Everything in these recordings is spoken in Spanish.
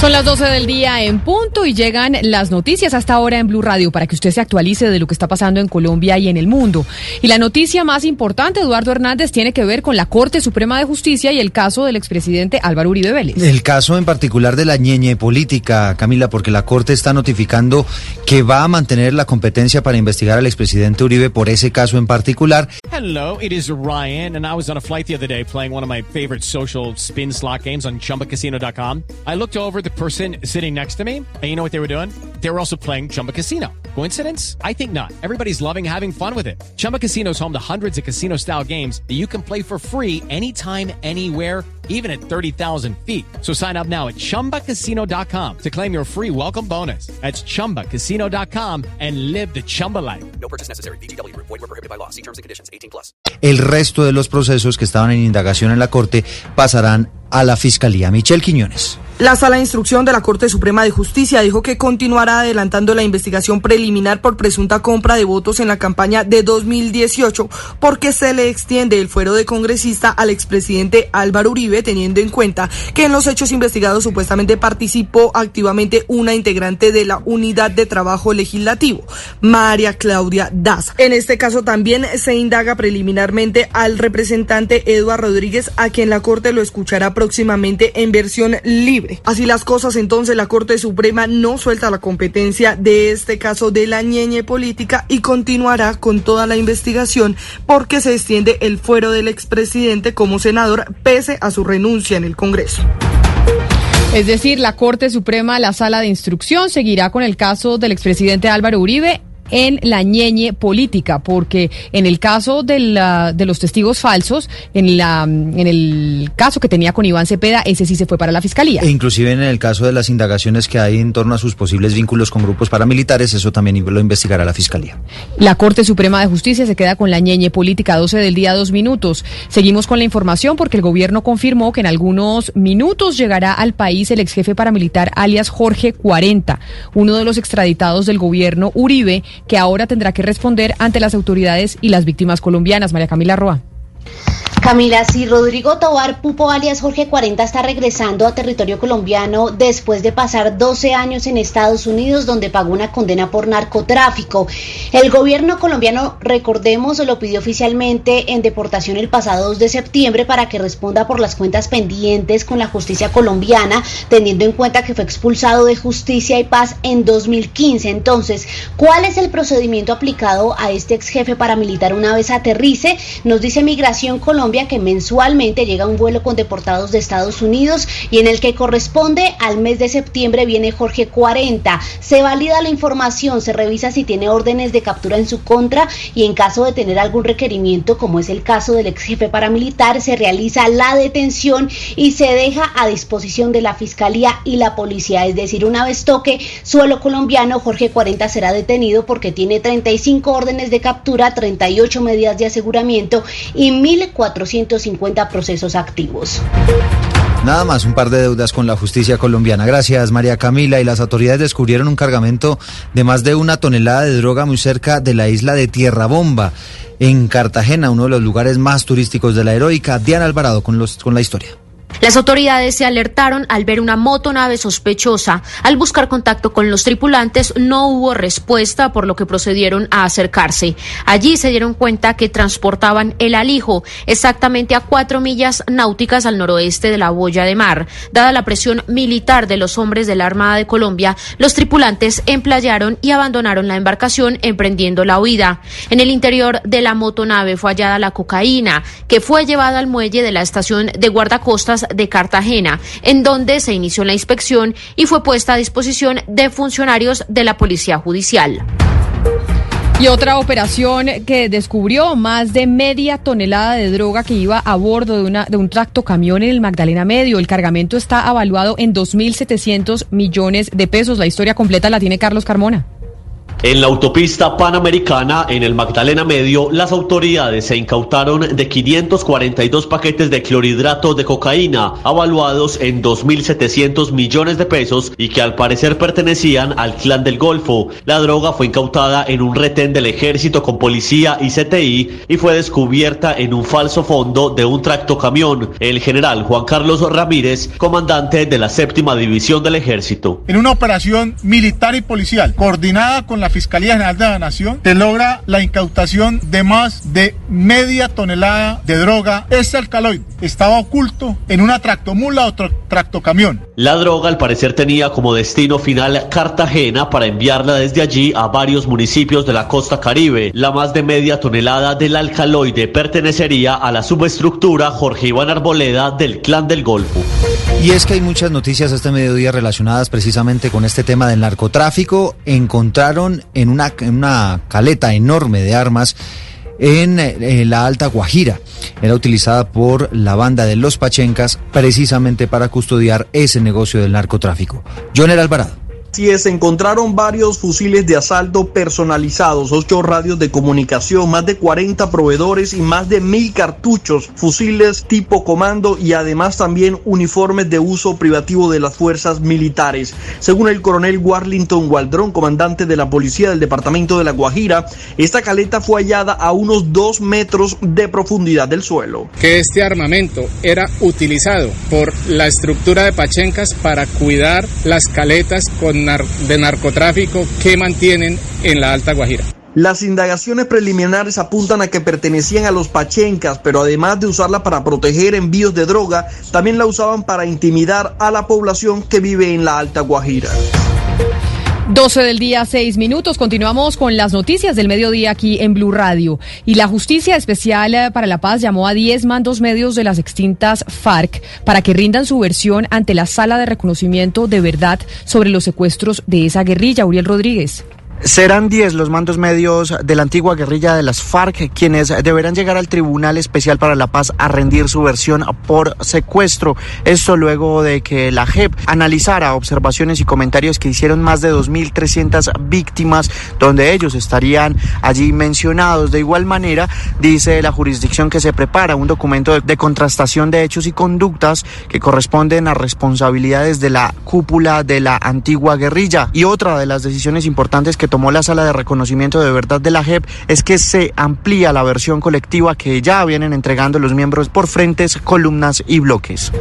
Son las 12 del día en punto y llegan las noticias hasta ahora en Blue Radio para que usted se actualice de lo que está pasando en Colombia y en el mundo. Y la noticia más importante, Eduardo Hernández, tiene que ver con la Corte Suprema de Justicia y el caso del expresidente Álvaro Uribe Vélez. El caso en particular de la ñeñe política, Camila, porque la Corte está notificando que va a mantener la competencia para investigar al expresidente Uribe por ese caso en particular. Hello, it is Ryan, and I was on a flight the other day playing one of my favorite social spin slot games on chumbacasino.com. I looked over the person sitting next to me, and you know what they were doing? They were also playing Chumba Casino. Coincidence? I think not. Everybody's loving having fun with it. Chumba Casino is home to hundreds of casino style games that you can play for free anytime, anywhere, even at 30,000 feet. So sign up now at chumbacasino.com to claim your free welcome bonus. That's chumbacasino.com and live the Chumba life. No purchase necessary. BGW. Void were prohibited by law. See terms and conditions. 18 plus. El resto de los procesos que estaban en indagación en la Corte pasarán a la Fiscalía. Michelle Quiñones. La Sala de Instrucción de la Corte Suprema de Justicia dijo que continuará adelantando la investigación preliminar por presunta compra de votos en la campaña de 2018 porque se le extiende el fuero de congresista al expresidente Álvaro Uribe teniendo en cuenta que en los hechos investigados supuestamente participó activamente una integrante de la Unidad de Trabajo Legislativo, María Claudia Daza. En este caso también se indaga preliminarmente al representante Eduardo Rodríguez a quien la Corte lo escuchará próximamente en versión libre. Así las cosas, entonces la Corte Suprema no suelta la competencia de este caso de la ñeñe política y continuará con toda la investigación porque se extiende el fuero del expresidente como senador pese a su renuncia en el Congreso. Es decir, la Corte Suprema, la Sala de Instrucción, seguirá con el caso del expresidente Álvaro Uribe en la ñeñe política, porque en el caso de, la, de los testigos falsos, en, la, en el caso que tenía con Iván Cepeda, ese sí se fue para la fiscalía. E inclusive en el caso de las indagaciones que hay en torno a sus posibles vínculos con grupos paramilitares, eso también lo investigará la fiscalía. La Corte Suprema de Justicia se queda con la ñeñe política 12 del día, dos minutos. Seguimos con la información porque el gobierno confirmó que en algunos minutos llegará al país el ex jefe paramilitar alias Jorge 40, uno de los extraditados del gobierno Uribe que ahora tendrá que responder ante las autoridades y las víctimas colombianas. María Camila Roa. Camila, si Rodrigo Tobar Pupo alias Jorge 40 está regresando a territorio colombiano después de pasar 12 años en Estados Unidos donde pagó una condena por narcotráfico. El gobierno colombiano, recordemos, lo pidió oficialmente en deportación el pasado 2 de septiembre para que responda por las cuentas pendientes con la justicia colombiana, teniendo en cuenta que fue expulsado de justicia y paz en 2015. Entonces, ¿cuál es el procedimiento aplicado a este ex jefe paramilitar una vez aterrice? Nos dice Migración Colombia que mensualmente llega un vuelo con deportados de Estados Unidos y en el que corresponde al mes de septiembre viene Jorge 40. Se valida la información, se revisa si tiene órdenes de captura en su contra y en caso de tener algún requerimiento, como es el caso del ex jefe paramilitar, se realiza la detención y se deja a disposición de la Fiscalía y la policía. Es decir, una vez toque suelo colombiano, Jorge 40 será detenido porque tiene 35 órdenes de captura, 38 medidas de aseguramiento y 1.400 450 procesos activos. Nada más un par de deudas con la justicia colombiana. Gracias, María Camila. Y las autoridades descubrieron un cargamento de más de una tonelada de droga muy cerca de la isla de Tierra Bomba, en Cartagena, uno de los lugares más turísticos de la heroica. Diana Alvarado con, los, con la historia. Las autoridades se alertaron al ver una motonave sospechosa. Al buscar contacto con los tripulantes no hubo respuesta, por lo que procedieron a acercarse. Allí se dieron cuenta que transportaban el alijo, exactamente a cuatro millas náuticas al noroeste de la boya de mar. Dada la presión militar de los hombres de la Armada de Colombia, los tripulantes emplayaron y abandonaron la embarcación emprendiendo la huida. En el interior de la motonave fue hallada la cocaína, que fue llevada al muelle de la estación de guardacostas de Cartagena, en donde se inició la inspección y fue puesta a disposición de funcionarios de la Policía Judicial. Y otra operación que descubrió más de media tonelada de droga que iba a bordo de, un tractocamión en el Magdalena Medio. El cargamento está evaluado en 2.700 millones de pesos. La historia completa la tiene Carlos Carmona. En la autopista panamericana, en el Magdalena Medio, las autoridades se incautaron de 542 paquetes de clorhidrato de cocaína, avaluados en 2.700 millones de pesos y que al parecer pertenecían al clan del Golfo. La droga fue incautada en un retén del ejército con policía y CTI y fue descubierta en un falso fondo de un tractocamión. El general Juan Carlos Ramírez, comandante de la séptima división del ejército. En una operación militar y policial coordinada con la Fiscalía General de la Nación, se logra la incautación de más de media tonelada de droga. Este alcaloide estaba oculto en una tractomula o tractocamión. La droga al parecer tenía como destino final Cartagena para enviarla desde allí a varios municipios de la costa caribe. La más de media tonelada del alcaloide pertenecería a la subestructura Jorge Iván Arboleda del Clan del Golfo. Y es que hay muchas noticias este mediodía relacionadas precisamente con este tema del narcotráfico. Encontraron en una, en una caleta enorme de armas en, en, la Alta Guajira. Era utilizada por la banda de los Pachencas precisamente para custodiar ese negocio del narcotráfico. Joner Alvarado. Así es, se encontraron varios fusiles de asalto personalizados, ocho radios de comunicación, más de 40 proveedores y más de mil cartuchos, fusiles tipo comando y además también uniformes de uso privativo de las fuerzas militares. Según el coronel Warlington Waldron, comandante de la policía del departamento de La Guajira, esta caleta fue hallada a unos dos metros de profundidad del suelo. Que este armamento era utilizado por la estructura de Pachencas para cuidar las caletas con de narcotráfico que mantienen en la Alta Guajira. Las indagaciones preliminares apuntan a que pertenecían a los pachencas, pero además de usarla para proteger envíos de droga, también la usaban para intimidar a la población que vive en la Alta Guajira. 12 del día, 6 minutos. Continuamos con las noticias del mediodía aquí en Blue Radio. Y la Justicia Especial eh, para la Paz llamó a 10 mandos medios de las extintas FARC para que rindan su versión ante la Sala de Reconocimiento de Verdad sobre los secuestros de esa guerrilla. Uriel Rodríguez. Serán 10 los mandos medios de la antigua guerrilla de las FARC quienes deberán llegar al Tribunal Especial para la Paz a rendir su versión por secuestro. Esto luego de que la JEP analizara observaciones y comentarios que hicieron más de 2.300 víctimas, donde ellos estarían allí mencionados. De igual manera, dice la jurisdicción que se prepara un documento de contrastación de hechos y conductas que corresponden a responsabilidades de la cúpula de la antigua guerrilla. Y otra de las decisiones importantes que tomó la sala de reconocimiento de verdad de la JEP es que se amplía la versión colectiva que ya vienen entregando los miembros por frentes, columnas y bloques.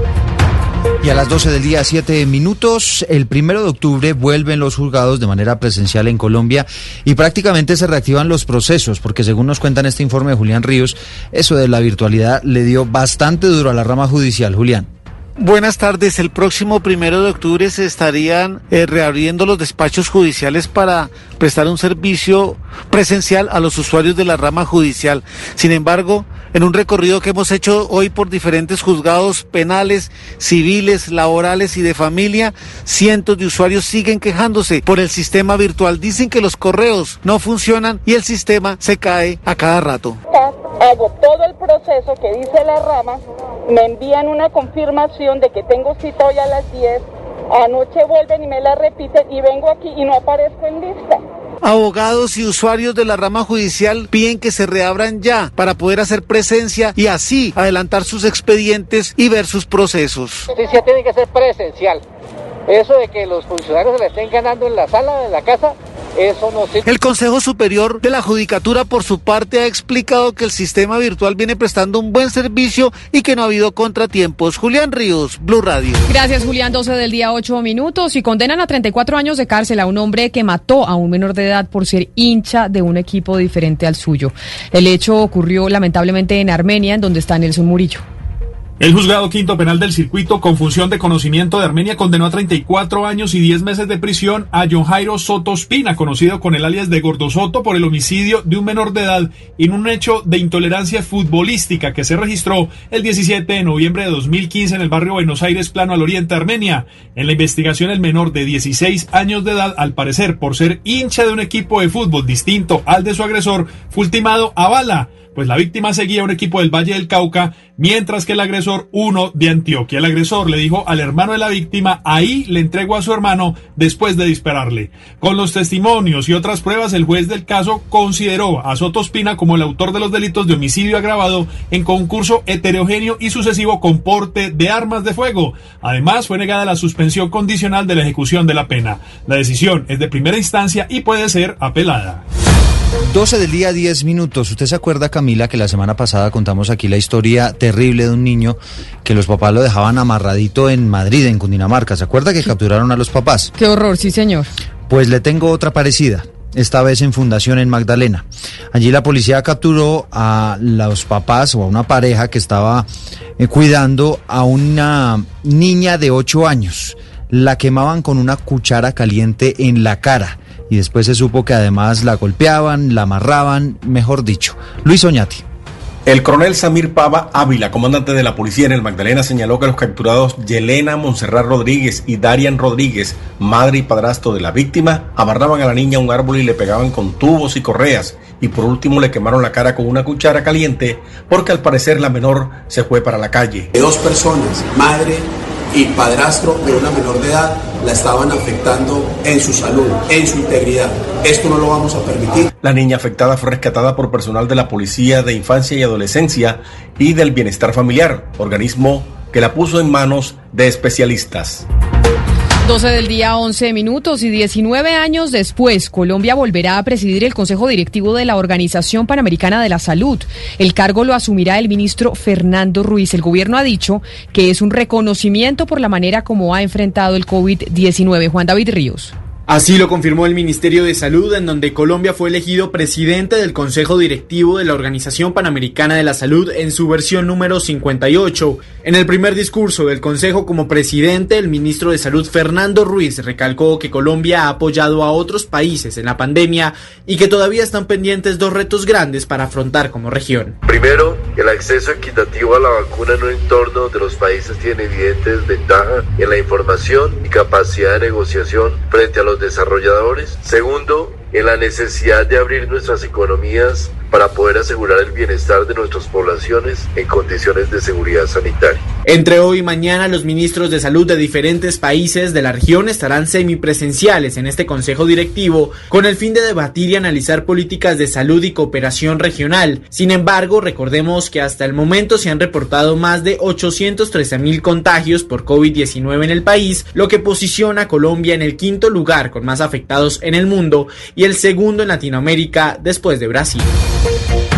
Y a las 12 del día, 7 minutos, el primero de octubre vuelven los juzgados de manera presencial en Colombia y prácticamente se reactivan los procesos, porque según nos cuentan este informe de Julián Ríos, eso de la virtualidad le dio bastante duro a la rama judicial. Julián. Buenas tardes. El próximo primero de octubre se estarían eh, reabriendo los despachos judiciales para prestar un servicio presencial a los usuarios de la rama judicial. Sin embargo, en un recorrido que hemos hecho hoy por diferentes juzgados penales, civiles, laborales y de familia, cientos de usuarios siguen quejándose por el sistema virtual. Dicen que los correos no funcionan y el sistema se cae a cada rato. Hago todo el proceso que dice la rama, me envían una confirmación de que tengo cita hoy a las 10, anoche vuelven y me la repiten y vengo aquí y no aparezco en lista. Abogados y usuarios de la rama judicial piden que se reabran ya para poder hacer presencia y así adelantar sus expedientes y ver sus procesos. Justicia tiene que ser presencial. Eso de que los funcionarios se la estén ganando en la sala de la casa, eso no sirve. El Consejo Superior de la Judicatura, por su parte, ha explicado que el sistema virtual viene prestando un buen servicio y que no ha habido contratiempos. Julián Ríos, Blue Radio. Gracias, Julián. 12 del día, 8 minutos. Y condenan a 34 años de cárcel a un hombre que mató a un menor de edad por ser hincha de un equipo diferente al suyo. El hecho ocurrió lamentablemente en Armenia, en donde está Nelson Murillo. El juzgado quinto penal del circuito con función de conocimiento de Armenia condenó a 34 años y 10 meses de prisión a John Jairo Soto Espina, conocido con el alias de Gordo Soto, por el homicidio de un menor de edad en un hecho de intolerancia futbolística que se registró el 17 de noviembre de 2015 en el barrio Buenos Aires, plano al oriente Armenia. En la investigación, el menor de 16 años de edad, al parecer por ser hincha de un equipo de fútbol distinto al de su agresor, fue ultimado a bala pues la víctima seguía un equipo del Valle del Cauca, mientras que el agresor uno de Antioquia. El agresor le dijo al hermano de la víctima, ahí le entregó a su hermano después de dispararle. Con los testimonios y otras pruebas, el juez del caso consideró a Soto Espina como el autor de los delitos de homicidio agravado en concurso heterogéneo y sucesivo con porte de armas de fuego. Además, fue negada la suspensión condicional de la ejecución de la pena. La decisión es de primera instancia y puede ser apelada. 12 del día, 10 minutos. ¿Usted se acuerda, Camila, que la semana pasada contamos aquí la historia terrible de un niño que los papás lo dejaban amarradito en Madrid, en Cundinamarca? ¿Se acuerda que capturaron a los papás? Qué horror, sí, señor. Pues le tengo otra parecida. Esta vez en Fundación en Magdalena. Allí la policía capturó a los papás o a una pareja que estaba eh, cuidando a una niña de 8 años. La quemaban con una cuchara caliente en la cara y después se supo que además la golpeaban, la amarraban, mejor dicho. Luis Oñati. El coronel Samir Pava Ávila, comandante de la policía en el Magdalena, señaló que los capturados Yelena Monserrat Rodríguez y Darian Rodríguez, madre y padrastro de la víctima, amarraban a la niña a un árbol y le pegaban con tubos y correas, y por último le quemaron la cara con una cuchara caliente, porque al parecer la menor se fue para la calle. Dos personas, madre y padrastro de una menor de edad la estaban afectando en su salud, en su integridad. Esto no lo vamos a permitir. La niña afectada fue rescatada por personal de la Policía de Infancia y Adolescencia y del Bienestar Familiar, organismo que la puso en manos de especialistas. 12 del día, 11 minutos y 19 años después, Colombia volverá a presidir el Consejo Directivo de la Organización Panamericana de la Salud. El cargo lo asumirá el ministro Fernando Ruiz. El gobierno ha dicho que es un reconocimiento por la manera como ha enfrentado el COVID-19. Juan David Ríos. Así lo confirmó el Ministerio de Salud, en donde Colombia fue elegido presidente del Consejo Directivo de la Organización Panamericana de la Salud en su versión número 58. En el primer discurso del Consejo como presidente, el ministro de Salud Fernando Ruiz recalcó que Colombia ha apoyado a otros países en la pandemia y que todavía están pendientes dos retos grandes para afrontar como región. Primero, el acceso equitativo a la vacuna en un entorno donde los países tienen evidentes ventajas en la información y capacidad de negociación frente a los desarrolladores. Segundo, en la necesidad de abrir nuestras economías para poder asegurar el bienestar de nuestras poblaciones en condiciones de seguridad sanitaria. Entre hoy y mañana, los ministros de salud de diferentes países de la región estarán semipresenciales en este consejo directivo con el fin de debatir y analizar políticas de salud y cooperación regional. Sin embargo, recordemos que hasta el momento se han reportado más de 813 mil contagios por COVID-19 en el país, lo que posiciona a Colombia en el quinto lugar con más afectados en el mundo y el segundo en Latinoamérica después de Brasil.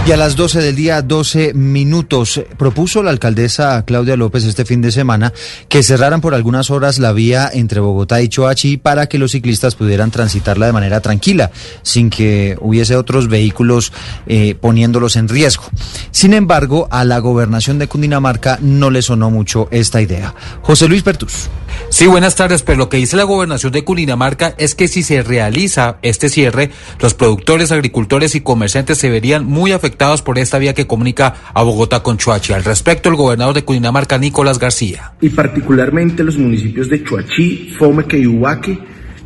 Y a las 12 del día, 12 minutos, propuso la alcaldesa Claudia López este fin de semana que cerraran por algunas horas la vía entre Bogotá y Choachí para que los ciclistas pudieran transitarla de manera tranquila, sin que hubiese otros vehículos eh, poniéndolos en riesgo. Sin embargo, a la gobernación de Cundinamarca no le sonó mucho esta idea. José Luis Pertus. Sí, buenas tardes, pero lo que dice la gobernación de Cundinamarca es que si se realiza este cierre, los productores, agricultores y comerciantes se verían muy afectados por esta vía que comunica a Bogotá con Chuachi. Al respecto, el gobernador de Cundinamarca, Nicolás García. Y particularmente los municipios de Chuachi, Fomeque y Ubaque,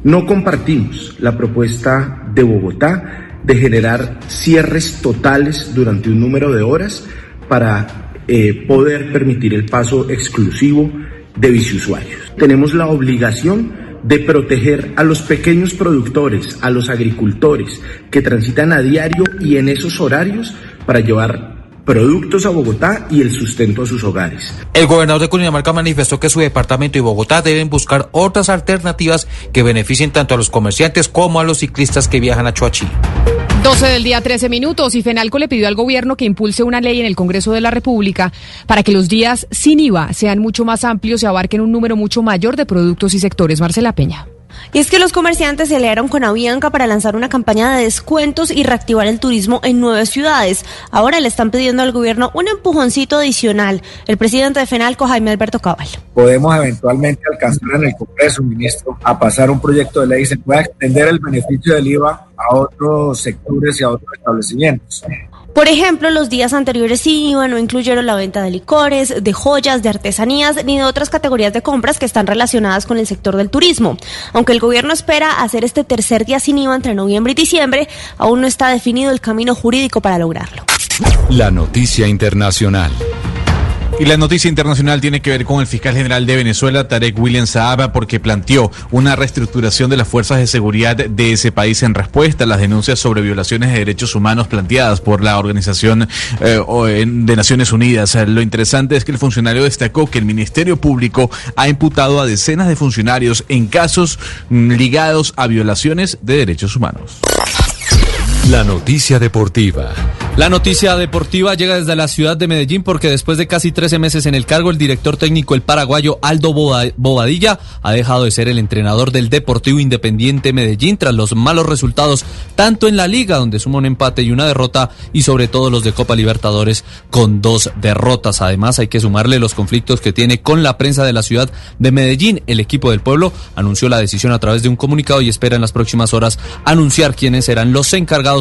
no compartimos la propuesta de Bogotá de generar cierres totales durante un número de horas para eh, poder permitir el paso exclusivo de biciusuarios. Tenemos la obligación de proteger a los pequeños productores, a los agricultores que transitan a diario y en esos horarios para llevar productos a Bogotá y el sustento a sus hogares. El gobernador de Cundinamarca manifestó que su departamento y Bogotá deben buscar otras alternativas que beneficien tanto a los comerciantes como a los ciclistas que viajan a Chuachi. 12 del día, 13 minutos, y Fenalco le pidió al gobierno que impulse una ley en el Congreso de la República para que los días sin IVA sean mucho más amplios y abarquen un número mucho mayor de productos y sectores. Marcela Peña. Y es que los comerciantes se aliaron con Avianca para lanzar una campaña de descuentos y reactivar el turismo en nueve ciudades. Ahora le están pidiendo al gobierno un empujoncito adicional. El presidente de FENALCO, Jaime Alberto Cabal. Podemos eventualmente alcanzar en el Congreso, ministro, a pasar un proyecto de ley se pueda extender el beneficio del IVA a otros sectores y a otros establecimientos. Por ejemplo, los días anteriores IVA no incluyeron la venta de licores, de joyas, de artesanías ni de otras categorías de compras que están relacionadas con el sector del turismo. Aunque el gobierno espera hacer este tercer día sin IVA entre noviembre y diciembre, aún no está definido el camino jurídico para lograrlo. La noticia internacional. Y la noticia internacional tiene que ver con el fiscal general de Venezuela, Tarek William Saaba, porque planteó una reestructuración de las fuerzas de seguridad de ese país en respuesta a las denuncias sobre violaciones de derechos humanos planteadas por la Organización eh, de Naciones Unidas. Lo interesante es que el funcionario destacó que el Ministerio Público ha imputado a decenas de funcionarios en casos mm, ligados a violaciones de derechos humanos. La noticia deportiva. La noticia deportiva llega desde la ciudad de Medellín porque después de casi 13 meses en el cargo, el director técnico, el paraguayo Aldo Bobadilla, ha dejado de ser el entrenador del Deportivo Independiente Medellín tras los malos resultados, tanto en la liga, donde suma un empate y una derrota, y sobre todo los de Copa Libertadores con dos derrotas. Además, hay que sumarle los conflictos que tiene con la prensa de la ciudad de Medellín. El equipo del pueblo anunció la decisión a través de un comunicado y espera en las próximas horas anunciar quiénes serán los encargados